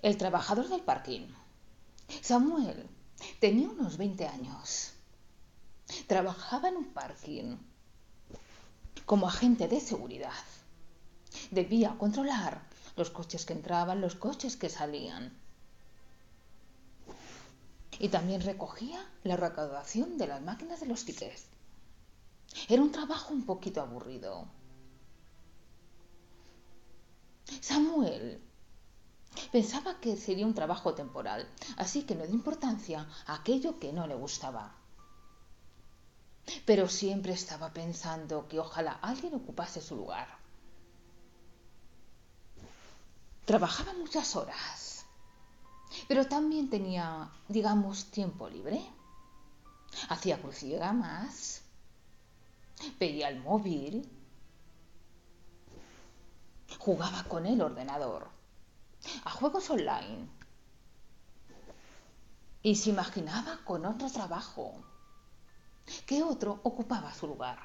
El trabajador del parking. Samuel tenía unos 20 años. Trabajaba en un parking como agente de seguridad. Debía controlar los coches que entraban, los coches que salían. Y también recogía la recaudación de las máquinas de los tickets. Era un trabajo un poquito aburrido. Samuel Pensaba que sería un trabajo temporal, así que no dio importancia a aquello que no le gustaba. Pero siempre estaba pensando que ojalá alguien ocupase su lugar. Trabajaba muchas horas, pero también tenía, digamos, tiempo libre. Hacía crucigramas, veía el móvil, jugaba con el ordenador a juegos online. Y se imaginaba con otro trabajo, que otro ocupaba su lugar.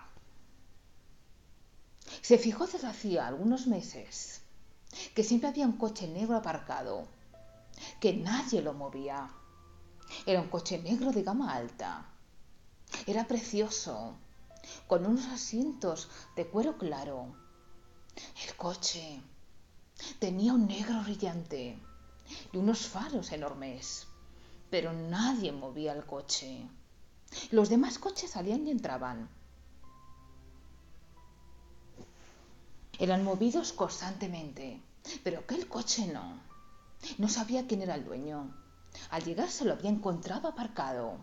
Se fijó desde hacía algunos meses que siempre había un coche negro aparcado, que nadie lo movía. Era un coche negro de gama alta. Era precioso, con unos asientos de cuero claro. El coche Tenía un negro brillante y unos faros enormes, pero nadie movía el coche. Los demás coches salían y entraban. Eran movidos constantemente, pero aquel coche no. No sabía quién era el dueño. Al llegar se lo había encontrado aparcado.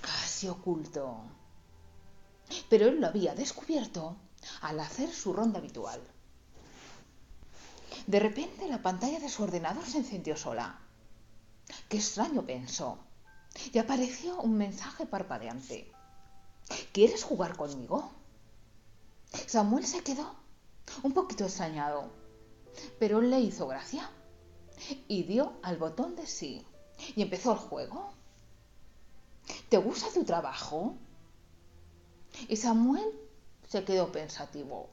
Casi oculto. Pero él lo había descubierto al hacer su ronda habitual. De repente la pantalla de su ordenador se encendió sola. Qué extraño pensó. Y apareció un mensaje parpadeante. ¿Quieres jugar conmigo? Samuel se quedó un poquito extrañado, pero le hizo gracia y dio al botón de sí y empezó el juego. ¿Te gusta tu trabajo? Y Samuel se quedó pensativo.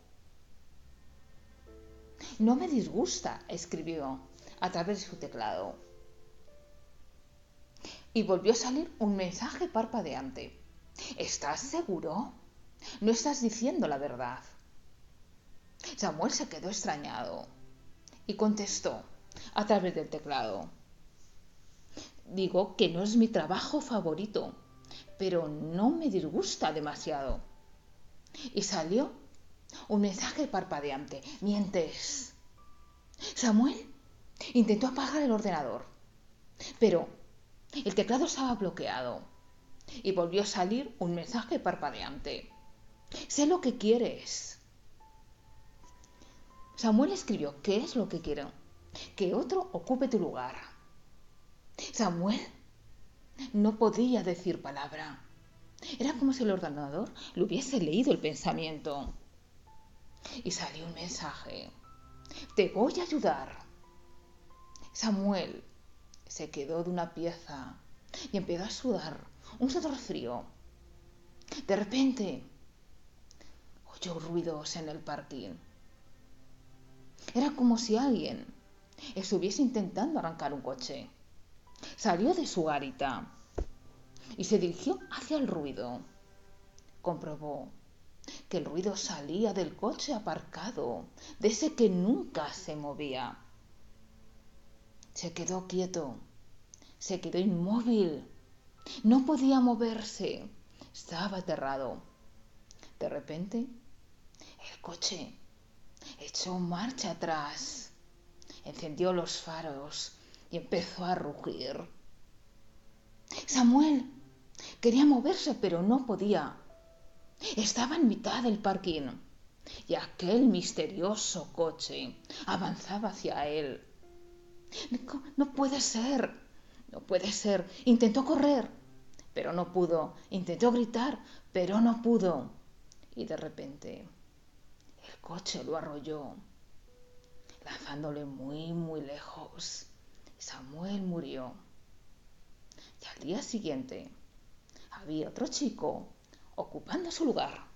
No me disgusta, escribió a través de su teclado. Y volvió a salir un mensaje parpadeante. ¿Estás seguro? No estás diciendo la verdad. Samuel se quedó extrañado y contestó a través del teclado. Digo que no es mi trabajo favorito, pero no me disgusta demasiado. Y salió un mensaje parpadeante. Mientes. Samuel intentó apagar el ordenador, pero el teclado estaba bloqueado y volvió a salir un mensaje parpadeante. Sé lo que quieres. Samuel escribió, ¿qué es lo que quiero? Que otro ocupe tu lugar. Samuel no podía decir palabra. Era como si el ordenador le hubiese leído el pensamiento. Y salió un mensaje. Te voy a ayudar. Samuel se quedó de una pieza y empezó a sudar, un sudor frío. De repente, oyó ruidos en el parking. Era como si alguien estuviese intentando arrancar un coche. Salió de su garita y se dirigió hacia el ruido. Comprobó que el ruido salía del coche aparcado, de ese que nunca se movía. Se quedó quieto, se quedó inmóvil, no podía moverse, estaba aterrado. De repente, el coche echó marcha atrás, encendió los faros y empezó a rugir. Samuel, Quería moverse, pero no podía. Estaba en mitad del parking y aquel misterioso coche avanzaba hacia él. No, puede ser, no puede ser. Intentó correr, pero no pudo. Intentó gritar, pero no pudo. Y de repente el coche lo arrolló, lanzándole muy, muy lejos. Samuel murió. Y al día siguiente había otro chico ocupando su lugar.